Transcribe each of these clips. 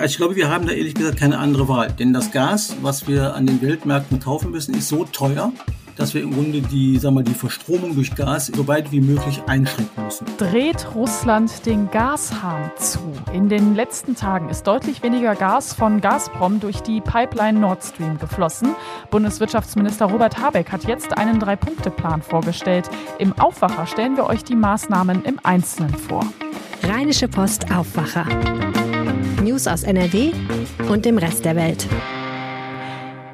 Also ich glaube, wir haben da ehrlich gesagt keine andere Wahl. Denn das Gas, was wir an den Weltmärkten kaufen müssen, ist so teuer, dass wir im Grunde die, sagen wir, die Verstromung durch Gas so weit wie möglich einschränken müssen. Dreht Russland den Gashahn zu? In den letzten Tagen ist deutlich weniger Gas von Gazprom durch die Pipeline Nord Stream geflossen. Bundeswirtschaftsminister Robert Habeck hat jetzt einen Drei-Punkte-Plan vorgestellt. Im Aufwacher stellen wir euch die Maßnahmen im Einzelnen vor. Rheinische Post Aufwacher. News aus NRW und dem Rest der Welt.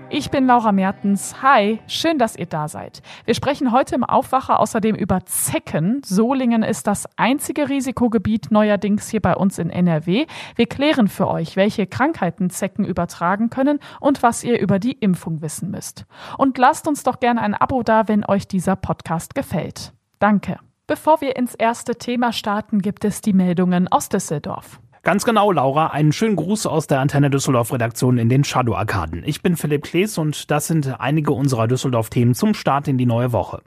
Ich bin Laura Mertens. Hi, schön, dass ihr da seid. Wir sprechen heute im Aufwacher außerdem über Zecken. Solingen ist das einzige Risikogebiet neuerdings hier bei uns in NRW. Wir klären für euch, welche Krankheiten Zecken übertragen können und was ihr über die Impfung wissen müsst. Und lasst uns doch gerne ein Abo da, wenn euch dieser Podcast gefällt. Danke. Bevor wir ins erste Thema starten, gibt es die Meldungen aus Düsseldorf. Ganz genau, Laura. Einen schönen Gruß aus der Antenne Düsseldorf Redaktion in den Shadow Arkaden. Ich bin Philipp Klees und das sind einige unserer Düsseldorf-Themen zum Start in die neue Woche.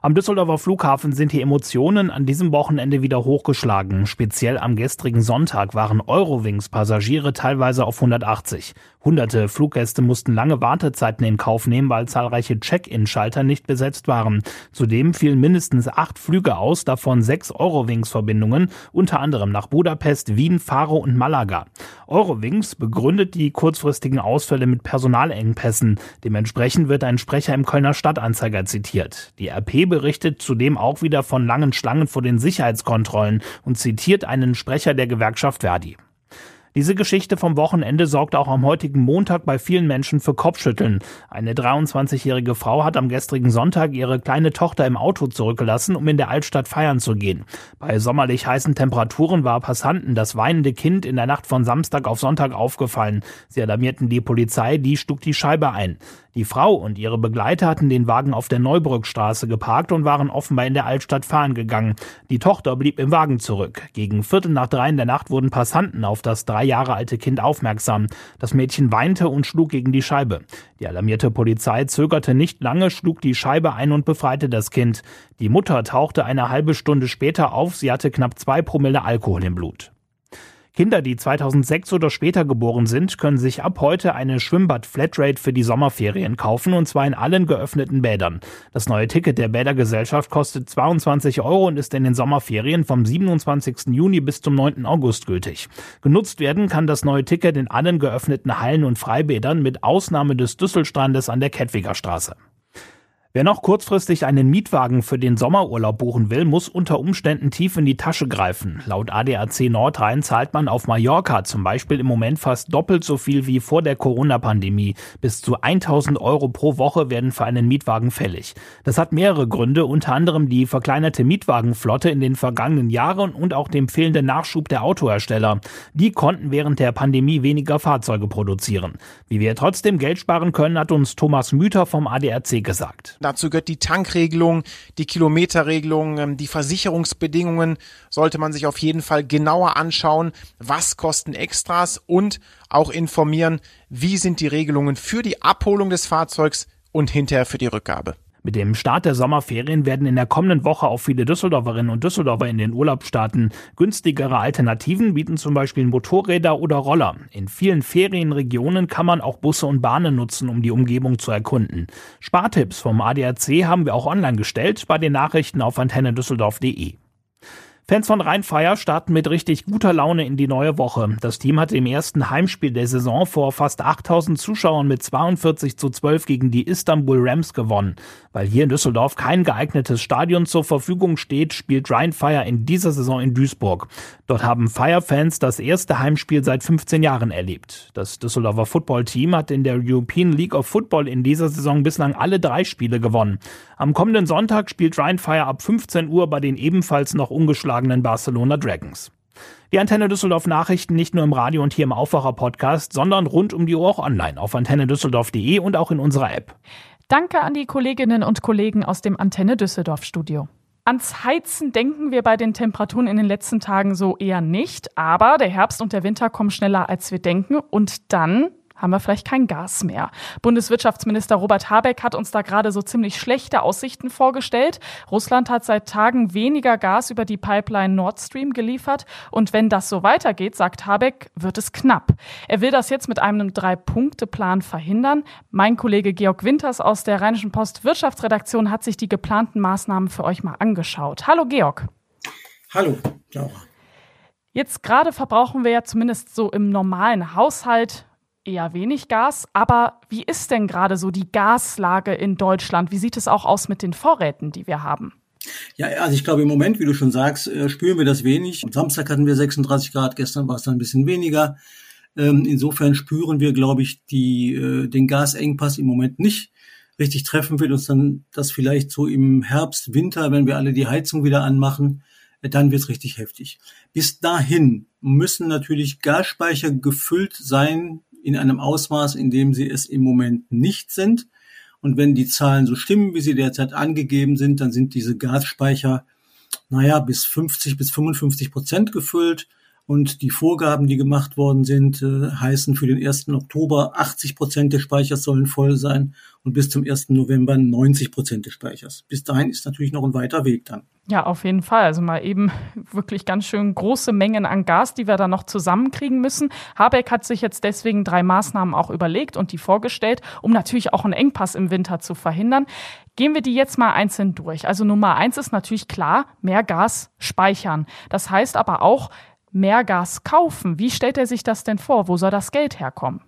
Am Düsseldorfer Flughafen sind die Emotionen an diesem Wochenende wieder hochgeschlagen. Speziell am gestrigen Sonntag waren Eurowings-Passagiere teilweise auf 180. Hunderte Fluggäste mussten lange Wartezeiten in Kauf nehmen, weil zahlreiche Check-in-Schalter nicht besetzt waren. Zudem fielen mindestens acht Flüge aus, davon sechs Eurowings-Verbindungen, unter anderem nach Budapest, Wien, Faro und Malaga. Eurowings begründet die kurzfristigen Ausfälle mit Personalengpässen. Dementsprechend wird ein Sprecher im Kölner Stadtanzeiger zitiert. Die RP berichtet zudem auch wieder von langen Schlangen vor den Sicherheitskontrollen und zitiert einen Sprecher der Gewerkschaft Verdi. Diese Geschichte vom Wochenende sorgte auch am heutigen Montag bei vielen Menschen für Kopfschütteln. Eine 23-jährige Frau hat am gestrigen Sonntag ihre kleine Tochter im Auto zurückgelassen, um in der Altstadt feiern zu gehen. Bei sommerlich heißen Temperaturen war Passanten das weinende Kind in der Nacht von Samstag auf Sonntag aufgefallen. Sie alarmierten die Polizei, die schlug die Scheibe ein. Die Frau und ihre Begleiter hatten den Wagen auf der Neubrückstraße geparkt und waren offenbar in der Altstadt fahren gegangen. Die Tochter blieb im Wagen zurück. Gegen Viertel nach drei in der Nacht wurden Passanten auf das drei Jahre alte Kind aufmerksam. Das Mädchen weinte und schlug gegen die Scheibe. Die alarmierte Polizei zögerte nicht lange, schlug die Scheibe ein und befreite das Kind. Die Mutter tauchte eine halbe Stunde später auf. Sie hatte knapp zwei Promille Alkohol im Blut. Kinder, die 2006 oder später geboren sind, können sich ab heute eine Schwimmbad-Flatrate für die Sommerferien kaufen und zwar in allen geöffneten Bädern. Das neue Ticket der Bädergesellschaft kostet 22 Euro und ist in den Sommerferien vom 27. Juni bis zum 9. August gültig. Genutzt werden kann das neue Ticket in allen geöffneten Hallen und Freibädern mit Ausnahme des Düsselstrandes an der Kettwiger Straße. Wer noch kurzfristig einen Mietwagen für den Sommerurlaub buchen will, muss unter Umständen tief in die Tasche greifen. Laut ADAC Nordrhein zahlt man auf Mallorca zum Beispiel im Moment fast doppelt so viel wie vor der Corona-Pandemie. Bis zu 1000 Euro pro Woche werden für einen Mietwagen fällig. Das hat mehrere Gründe, unter anderem die verkleinerte Mietwagenflotte in den vergangenen Jahren und auch dem fehlenden Nachschub der Autohersteller. Die konnten während der Pandemie weniger Fahrzeuge produzieren. Wie wir trotzdem Geld sparen können, hat uns Thomas Müther vom ADAC gesagt. Dazu gehört die Tankregelung, die Kilometerregelung, ähm, die Versicherungsbedingungen sollte man sich auf jeden Fall genauer anschauen. Was kosten Extras und auch informieren, wie sind die Regelungen für die Abholung des Fahrzeugs und hinterher für die Rückgabe. Mit dem Start der Sommerferien werden in der kommenden Woche auch viele Düsseldorferinnen und Düsseldorfer in den Urlaub starten. Günstigere Alternativen bieten zum Beispiel Motorräder oder Roller. In vielen Ferienregionen kann man auch Busse und Bahnen nutzen, um die Umgebung zu erkunden. Spartipps vom ADAC haben wir auch online gestellt bei den Nachrichten auf antennedüsseldorf.de. Fans von Rheinfeier starten mit richtig guter Laune in die neue Woche. Das Team hatte im ersten Heimspiel der Saison vor fast 8000 Zuschauern mit 42 zu 12 gegen die Istanbul Rams gewonnen. Weil hier in Düsseldorf kein geeignetes Stadion zur Verfügung steht, spielt Rheinfeier in dieser Saison in Duisburg. Dort haben Fire-Fans das erste Heimspiel seit 15 Jahren erlebt. Das Düsseldorfer Football-Team hat in der European League of Football in dieser Saison bislang alle drei Spiele gewonnen. Am kommenden Sonntag spielt Rheinfeier ab 15 Uhr bei den ebenfalls noch ungeschlagenen Barcelona Dragons. Die Antenne Düsseldorf Nachrichten nicht nur im Radio und hier im Aufwacher Podcast, sondern rund um die Uhr auch online auf antennedüsseldorf.de und auch in unserer App. Danke an die Kolleginnen und Kollegen aus dem Antenne Düsseldorf Studio. Ans Heizen denken wir bei den Temperaturen in den letzten Tagen so eher nicht, aber der Herbst und der Winter kommen schneller als wir denken und dann haben wir vielleicht kein Gas mehr. Bundeswirtschaftsminister Robert Habeck hat uns da gerade so ziemlich schlechte Aussichten vorgestellt. Russland hat seit Tagen weniger Gas über die Pipeline Nord Stream geliefert. Und wenn das so weitergeht, sagt Habeck, wird es knapp. Er will das jetzt mit einem Drei-Punkte-Plan verhindern. Mein Kollege Georg Winters aus der Rheinischen Post Wirtschaftsredaktion hat sich die geplanten Maßnahmen für euch mal angeschaut. Hallo Georg. Hallo, Laura. Jetzt gerade verbrauchen wir ja zumindest so im normalen Haushalt eher wenig Gas. Aber wie ist denn gerade so die Gaslage in Deutschland? Wie sieht es auch aus mit den Vorräten, die wir haben? Ja, also ich glaube im Moment, wie du schon sagst, äh, spüren wir das wenig. Am Samstag hatten wir 36 Grad, gestern war es dann ein bisschen weniger. Ähm, insofern spüren wir, glaube ich, die, äh, den Gasengpass im Moment nicht. Richtig treffen wird uns dann das vielleicht so im Herbst, Winter, wenn wir alle die Heizung wieder anmachen, äh, dann wird es richtig heftig. Bis dahin müssen natürlich Gasspeicher gefüllt sein in einem Ausmaß, in dem sie es im Moment nicht sind. Und wenn die Zahlen so stimmen, wie sie derzeit angegeben sind, dann sind diese Gasspeicher, naja, bis 50 bis 55 Prozent gefüllt. Und die Vorgaben, die gemacht worden sind, äh, heißen für den 1. Oktober 80 Prozent des Speichers sollen voll sein und bis zum 1. November 90 Prozent des Speichers. Bis dahin ist natürlich noch ein weiter Weg dann. Ja, auf jeden Fall. Also mal eben wirklich ganz schön große Mengen an Gas, die wir da noch zusammenkriegen müssen. Habeck hat sich jetzt deswegen drei Maßnahmen auch überlegt und die vorgestellt, um natürlich auch einen Engpass im Winter zu verhindern. Gehen wir die jetzt mal einzeln durch. Also Nummer eins ist natürlich klar, mehr Gas speichern. Das heißt aber auch, mehr Gas kaufen. Wie stellt er sich das denn vor? Wo soll das Geld herkommen?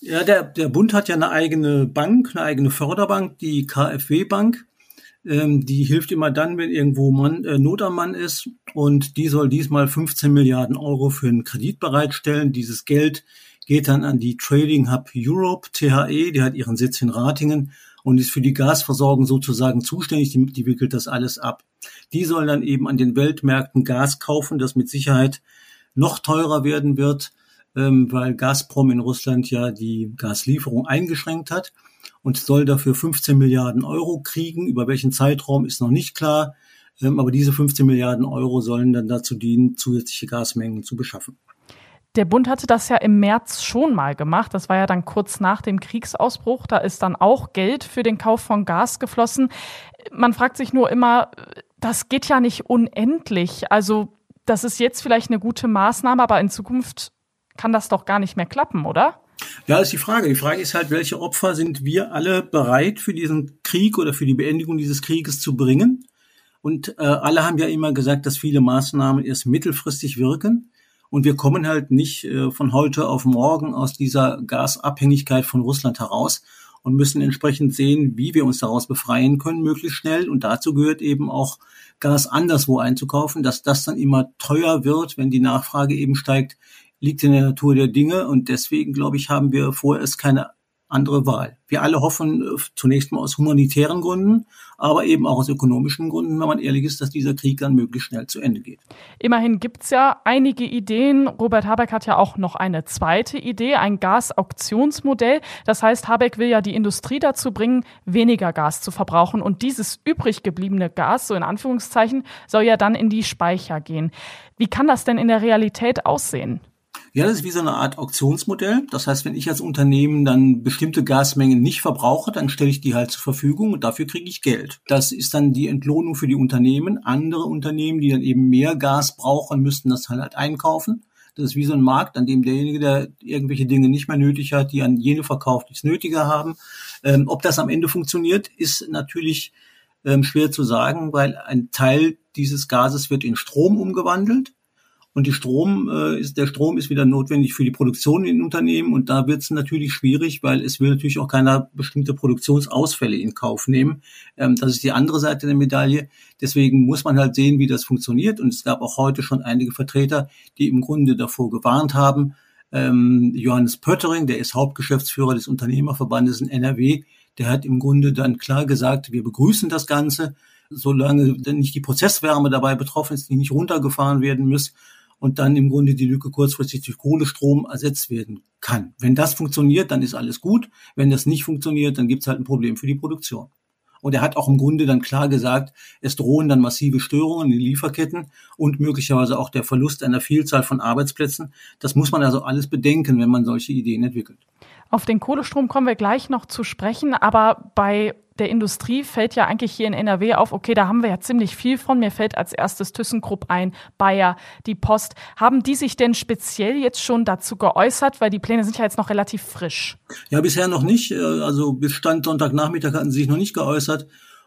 Ja, der, der Bund hat ja eine eigene Bank, eine eigene Förderbank, die KfW-Bank. Ähm, die hilft immer dann, wenn irgendwo Mann, äh, Not am Mann ist. Und die soll diesmal 15 Milliarden Euro für einen Kredit bereitstellen. Dieses Geld geht dann an die Trading Hub Europe, THE, die hat ihren Sitz in Ratingen und ist für die Gasversorgung sozusagen zuständig, die, die wickelt das alles ab. Die sollen dann eben an den Weltmärkten Gas kaufen, das mit Sicherheit noch teurer werden wird, ähm, weil Gazprom in Russland ja die Gaslieferung eingeschränkt hat und soll dafür 15 Milliarden Euro kriegen. Über welchen Zeitraum ist noch nicht klar. Ähm, aber diese 15 Milliarden Euro sollen dann dazu dienen, zusätzliche Gasmengen zu beschaffen. Der Bund hatte das ja im März schon mal gemacht. Das war ja dann kurz nach dem Kriegsausbruch. Da ist dann auch Geld für den Kauf von Gas geflossen. Man fragt sich nur immer, das geht ja nicht unendlich. Also das ist jetzt vielleicht eine gute Maßnahme, aber in Zukunft kann das doch gar nicht mehr klappen, oder? Ja, ist die Frage. Die Frage ist halt, welche Opfer sind wir alle bereit für diesen Krieg oder für die Beendigung dieses Krieges zu bringen? Und äh, alle haben ja immer gesagt, dass viele Maßnahmen erst mittelfristig wirken. Und wir kommen halt nicht äh, von heute auf morgen aus dieser Gasabhängigkeit von Russland heraus und müssen entsprechend sehen, wie wir uns daraus befreien können, möglichst schnell. Und dazu gehört eben auch Gas anderswo einzukaufen, dass das dann immer teuer wird, wenn die Nachfrage eben steigt, liegt in der Natur der Dinge. Und deswegen, glaube ich, haben wir vorerst keine andere Wahl. Wir alle hoffen äh, zunächst mal aus humanitären Gründen, aber eben auch aus ökonomischen Gründen, wenn man ehrlich ist, dass dieser Krieg dann möglichst schnell zu Ende geht. Immerhin gibt's ja einige Ideen. Robert Habeck hat ja auch noch eine zweite Idee, ein Gasauktionsmodell. Das heißt, Habeck will ja die Industrie dazu bringen, weniger Gas zu verbrauchen. Und dieses übrig gebliebene Gas, so in Anführungszeichen, soll ja dann in die Speicher gehen. Wie kann das denn in der Realität aussehen? Ja, das ist wie so eine Art Auktionsmodell. Das heißt, wenn ich als Unternehmen dann bestimmte Gasmengen nicht verbrauche, dann stelle ich die halt zur Verfügung und dafür kriege ich Geld. Das ist dann die Entlohnung für die Unternehmen. Andere Unternehmen, die dann eben mehr Gas brauchen, müssten das halt einkaufen. Das ist wie so ein Markt, an dem derjenige, der irgendwelche Dinge nicht mehr nötig hat, die an jene verkauft, die es nötiger haben. Ähm, ob das am Ende funktioniert, ist natürlich ähm, schwer zu sagen, weil ein Teil dieses Gases wird in Strom umgewandelt. Und die Strom äh, ist, der Strom ist wieder notwendig für die Produktion in Unternehmen und da wird es natürlich schwierig, weil es will natürlich auch keiner bestimmte Produktionsausfälle in Kauf nehmen. Ähm, das ist die andere Seite der Medaille. Deswegen muss man halt sehen, wie das funktioniert. Und es gab auch heute schon einige Vertreter, die im Grunde davor gewarnt haben. Ähm, Johannes Pöttering, der ist Hauptgeschäftsführer des Unternehmerverbandes in NRW, der hat im Grunde dann klar gesagt, wir begrüßen das Ganze, solange nicht die Prozesswärme dabei betroffen ist, die nicht runtergefahren werden muss und dann im Grunde die Lücke kurzfristig durch Kohlestrom ersetzt werden kann. Wenn das funktioniert, dann ist alles gut. Wenn das nicht funktioniert, dann gibt es halt ein Problem für die Produktion. Und er hat auch im Grunde dann klar gesagt, es drohen dann massive Störungen in den Lieferketten und möglicherweise auch der Verlust einer Vielzahl von Arbeitsplätzen. Das muss man also alles bedenken, wenn man solche Ideen entwickelt. Auf den Kohlestrom kommen wir gleich noch zu sprechen, aber bei der Industrie fällt ja eigentlich hier in NRW auf, okay, da haben wir ja ziemlich viel von. Mir fällt als erstes ThyssenKrupp ein, Bayer, die Post. Haben die sich denn speziell jetzt schon dazu geäußert, weil die Pläne sind ja jetzt noch relativ frisch? Ja, bisher noch nicht. Äh, also bis Stand Sonntagnachmittag hatten sie sich noch nicht geäußert.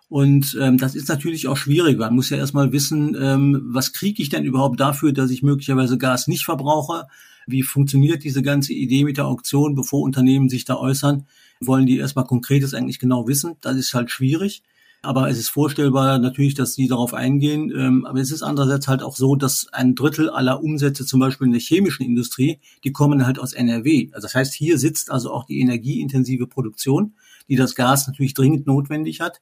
Und ähm, das ist natürlich auch schwierig. Man muss ja erstmal wissen, ähm, was kriege ich denn überhaupt dafür, dass ich möglicherweise Gas nicht verbrauche? Wie funktioniert diese ganze Idee mit der Auktion, bevor Unternehmen sich da äußern? wollen die erstmal Konkretes eigentlich genau wissen. Das ist halt schwierig. Aber es ist vorstellbar natürlich, dass sie darauf eingehen. Ähm, aber es ist andererseits halt auch so, dass ein Drittel aller Umsätze zum Beispiel in der chemischen Industrie, die kommen halt aus NRW. Also das heißt, hier sitzt also auch die energieintensive Produktion, die das Gas natürlich dringend notwendig hat.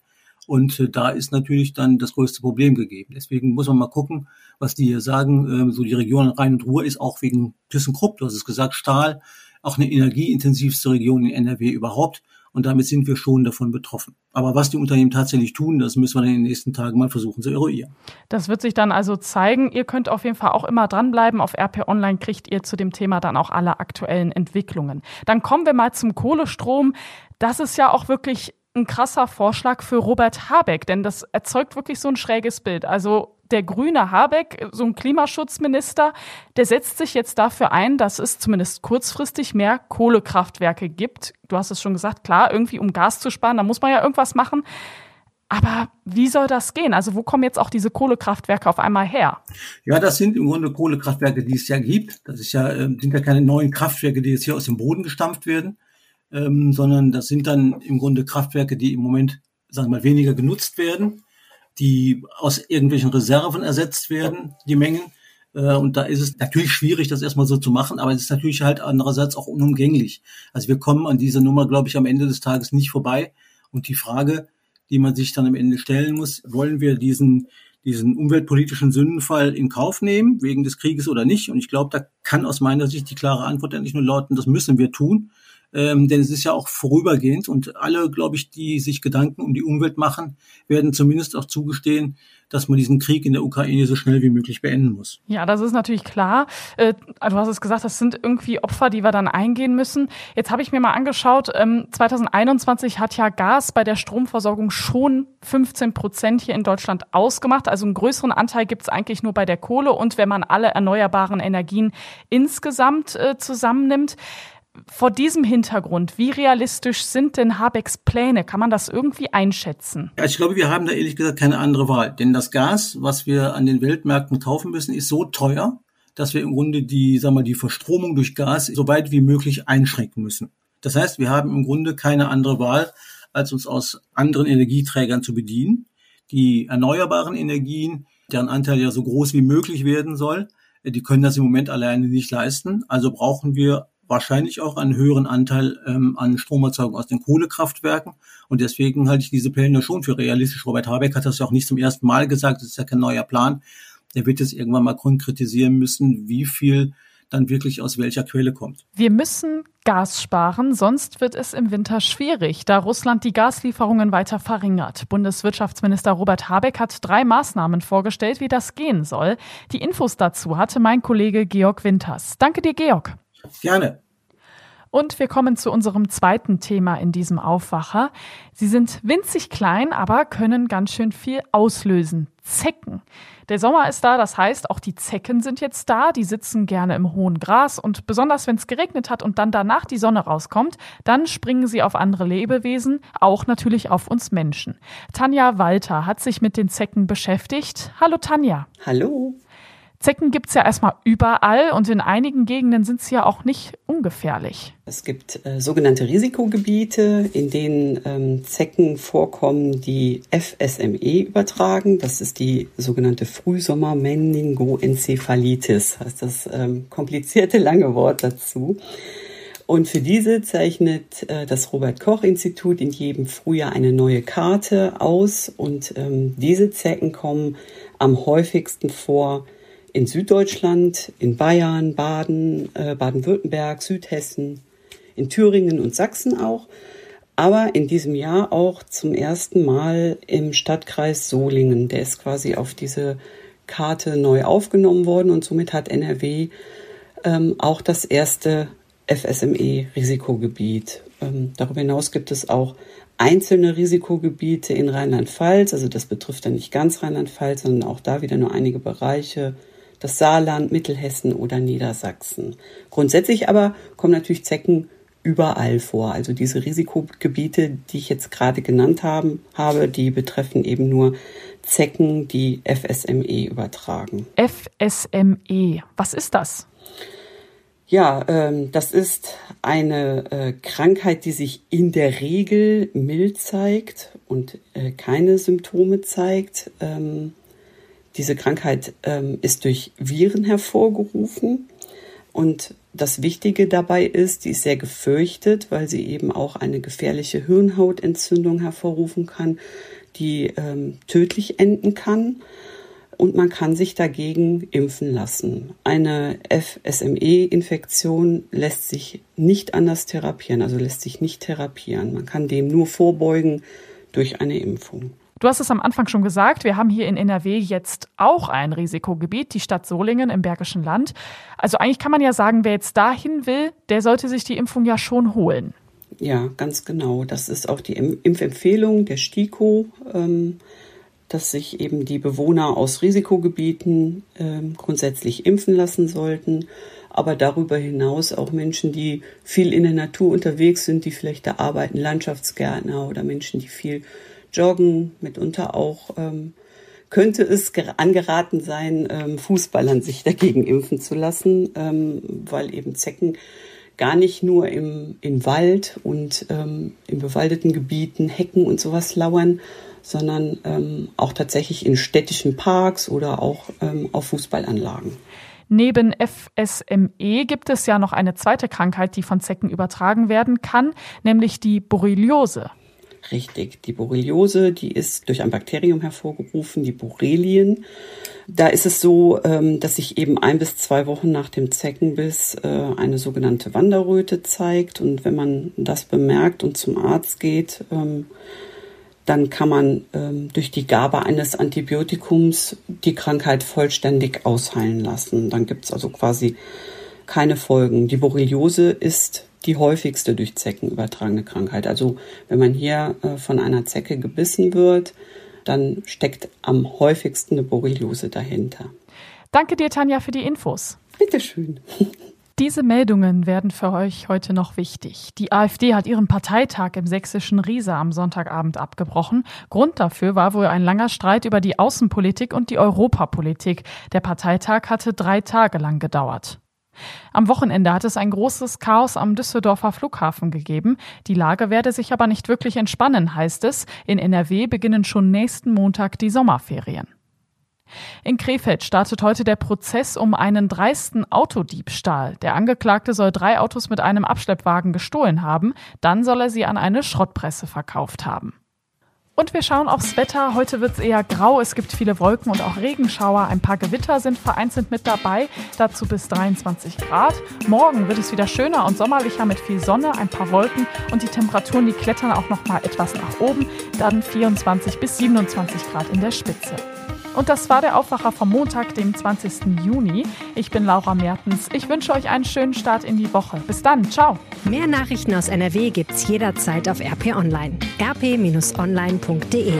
Und äh, da ist natürlich dann das größte Problem gegeben. Deswegen muss man mal gucken, was die hier sagen. Ähm, so die Region Rhein und Ruhr ist auch wegen ThyssenKrupp, du hast es gesagt, Stahl, auch eine energieintensivste Region in NRW überhaupt. Und damit sind wir schon davon betroffen. Aber was die Unternehmen tatsächlich tun, das müssen wir in den nächsten Tagen mal versuchen zu eruieren. Das wird sich dann also zeigen. Ihr könnt auf jeden Fall auch immer dranbleiben. Auf RP Online kriegt ihr zu dem Thema dann auch alle aktuellen Entwicklungen. Dann kommen wir mal zum Kohlestrom. Das ist ja auch wirklich ein krasser Vorschlag für Robert Habeck, denn das erzeugt wirklich so ein schräges Bild. Also der grüne Habeck, so ein Klimaschutzminister, der setzt sich jetzt dafür ein, dass es zumindest kurzfristig mehr Kohlekraftwerke gibt. Du hast es schon gesagt, klar, irgendwie um Gas zu sparen, da muss man ja irgendwas machen. Aber wie soll das gehen? Also wo kommen jetzt auch diese Kohlekraftwerke auf einmal her? Ja, das sind im Grunde Kohlekraftwerke, die es ja gibt. Das ist ja, ähm, sind ja keine neuen Kraftwerke, die jetzt hier aus dem Boden gestampft werden, ähm, sondern das sind dann im Grunde Kraftwerke, die im Moment, sagen wir mal, weniger genutzt werden die aus irgendwelchen Reserven ersetzt werden, die Mengen. Äh, und da ist es natürlich schwierig, das erstmal so zu machen, aber es ist natürlich halt andererseits auch unumgänglich. Also wir kommen an dieser Nummer, glaube ich, am Ende des Tages nicht vorbei. Und die Frage, die man sich dann am Ende stellen muss, wollen wir diesen, diesen umweltpolitischen Sündenfall in Kauf nehmen, wegen des Krieges oder nicht? Und ich glaube, da kann aus meiner Sicht die klare Antwort endlich nur lauten, das müssen wir tun ähm, denn es ist ja auch vorübergehend und alle, glaube ich, die sich Gedanken um die Umwelt machen, werden zumindest auch zugestehen, dass man diesen Krieg in der Ukraine so schnell wie möglich beenden muss. Ja, das ist natürlich klar. Äh, du hast es gesagt, das sind irgendwie Opfer, die wir dann eingehen müssen. Jetzt habe ich mir mal angeschaut, ähm, 2021 hat ja Gas bei der Stromversorgung schon 15 Prozent hier in Deutschland ausgemacht. Also einen größeren Anteil gibt es eigentlich nur bei der Kohle und wenn man alle erneuerbaren Energien insgesamt äh, zusammennimmt. Vor diesem Hintergrund, wie realistisch sind denn Habecks Pläne? Kann man das irgendwie einschätzen? Ja, ich glaube, wir haben da ehrlich gesagt keine andere Wahl. Denn das Gas, was wir an den Weltmärkten kaufen müssen, ist so teuer, dass wir im Grunde die, sagen wir, die Verstromung durch Gas so weit wie möglich einschränken müssen. Das heißt, wir haben im Grunde keine andere Wahl, als uns aus anderen Energieträgern zu bedienen. Die erneuerbaren Energien, deren Anteil ja so groß wie möglich werden soll, die können das im Moment alleine nicht leisten. Also brauchen wir wahrscheinlich auch einen höheren Anteil ähm, an Stromerzeugung aus den Kohlekraftwerken. Und deswegen halte ich diese Pläne schon für realistisch. Robert Habeck hat das ja auch nicht zum ersten Mal gesagt. Das ist ja kein neuer Plan. Der wird jetzt irgendwann mal konkretisieren müssen, wie viel dann wirklich aus welcher Quelle kommt. Wir müssen Gas sparen, sonst wird es im Winter schwierig, da Russland die Gaslieferungen weiter verringert. Bundeswirtschaftsminister Robert Habeck hat drei Maßnahmen vorgestellt, wie das gehen soll. Die Infos dazu hatte mein Kollege Georg Winters. Danke dir, Georg. Gerne. Und wir kommen zu unserem zweiten Thema in diesem Aufwacher. Sie sind winzig klein, aber können ganz schön viel auslösen. Zecken. Der Sommer ist da, das heißt, auch die Zecken sind jetzt da. Die sitzen gerne im hohen Gras und besonders wenn es geregnet hat und dann danach die Sonne rauskommt, dann springen sie auf andere Lebewesen, auch natürlich auf uns Menschen. Tanja Walter hat sich mit den Zecken beschäftigt. Hallo Tanja. Hallo. Zecken gibt es ja erstmal überall und in einigen Gegenden sind sie ja auch nicht ungefährlich. Es gibt äh, sogenannte Risikogebiete, in denen ähm, Zecken vorkommen, die FSME übertragen. Das ist die sogenannte Frühsommer-Meningoenzephalitis, heißt das ähm, komplizierte lange Wort dazu. Und für diese zeichnet äh, das Robert Koch Institut in jedem Frühjahr eine neue Karte aus. Und ähm, diese Zecken kommen am häufigsten vor in Süddeutschland, in Bayern, Baden, äh, Baden-Württemberg, Südhessen, in Thüringen und Sachsen auch. aber in diesem Jahr auch zum ersten Mal im Stadtkreis Solingen. Der ist quasi auf diese Karte neu aufgenommen worden und somit hat NRW ähm, auch das erste FSME-Risikogebiet. Ähm, darüber hinaus gibt es auch einzelne Risikogebiete in Rheinland-Pfalz. Also das betrifft dann nicht ganz Rheinland-Pfalz, sondern auch da wieder nur einige Bereiche. Das Saarland, Mittelhessen oder Niedersachsen. Grundsätzlich aber kommen natürlich Zecken überall vor. Also diese Risikogebiete, die ich jetzt gerade genannt haben, habe, die betreffen eben nur Zecken, die FSME übertragen. FSME, was ist das? Ja, ähm, das ist eine äh, Krankheit, die sich in der Regel mild zeigt und äh, keine Symptome zeigt. Ähm, diese Krankheit ähm, ist durch Viren hervorgerufen und das Wichtige dabei ist, die ist sehr gefürchtet, weil sie eben auch eine gefährliche Hirnhautentzündung hervorrufen kann, die ähm, tödlich enden kann. Und man kann sich dagegen impfen lassen. Eine FSME-Infektion lässt sich nicht anders therapieren, also lässt sich nicht therapieren. Man kann dem nur vorbeugen durch eine Impfung. Du hast es am Anfang schon gesagt, wir haben hier in NRW jetzt auch ein Risikogebiet, die Stadt Solingen im Bergischen Land. Also eigentlich kann man ja sagen, wer jetzt dahin will, der sollte sich die Impfung ja schon holen. Ja, ganz genau. Das ist auch die Impfempfehlung der STIKO, ähm, dass sich eben die Bewohner aus Risikogebieten ähm, grundsätzlich impfen lassen sollten. Aber darüber hinaus auch Menschen, die viel in der Natur unterwegs sind, die vielleicht da arbeiten, Landschaftsgärtner oder Menschen, die viel Joggen, mitunter auch ähm, könnte es angeraten sein, ähm, Fußballern sich dagegen impfen zu lassen, ähm, weil eben Zecken gar nicht nur im, im Wald und ähm, in bewaldeten Gebieten, Hecken und sowas lauern, sondern ähm, auch tatsächlich in städtischen Parks oder auch ähm, auf Fußballanlagen. Neben FSME gibt es ja noch eine zweite Krankheit, die von Zecken übertragen werden kann, nämlich die Borreliose. Richtig. Die Borreliose, die ist durch ein Bakterium hervorgerufen, die Borrelien. Da ist es so, ähm, dass sich eben ein bis zwei Wochen nach dem Zeckenbiss äh, eine sogenannte Wanderröte zeigt. Und wenn man das bemerkt und zum Arzt geht, ähm, dann kann man ähm, durch die Gabe eines Antibiotikums die Krankheit vollständig ausheilen lassen. Dann gibt es also quasi keine Folgen. Die Borreliose ist die häufigste durch Zecken übertragene Krankheit. Also wenn man hier äh, von einer Zecke gebissen wird, dann steckt am häufigsten eine Borreliose dahinter. Danke dir, Tanja, für die Infos. Bitteschön. Diese Meldungen werden für euch heute noch wichtig. Die AfD hat ihren Parteitag im sächsischen Riesa am Sonntagabend abgebrochen. Grund dafür war wohl ein langer Streit über die Außenpolitik und die Europapolitik. Der Parteitag hatte drei Tage lang gedauert. Am Wochenende hat es ein großes Chaos am Düsseldorfer Flughafen gegeben. Die Lage werde sich aber nicht wirklich entspannen, heißt es. In NRW beginnen schon nächsten Montag die Sommerferien. In Krefeld startet heute der Prozess um einen dreisten Autodiebstahl. Der Angeklagte soll drei Autos mit einem Abschleppwagen gestohlen haben, dann soll er sie an eine Schrottpresse verkauft haben. Und wir schauen aufs Wetter. Heute wird es eher grau. Es gibt viele Wolken und auch Regenschauer. Ein paar Gewitter sind vereinzelt mit dabei. Dazu bis 23 Grad. Morgen wird es wieder schöner und sommerlicher mit viel Sonne, ein paar Wolken und die Temperaturen, die klettern auch noch mal etwas nach oben. Dann 24 bis 27 Grad in der Spitze. Und das war der Aufwacher vom Montag, dem 20. Juni. Ich bin Laura Mertens. Ich wünsche euch einen schönen Start in die Woche. Bis dann. Ciao. Mehr Nachrichten aus NRW gibt's jederzeit auf RP Online. rp-online.de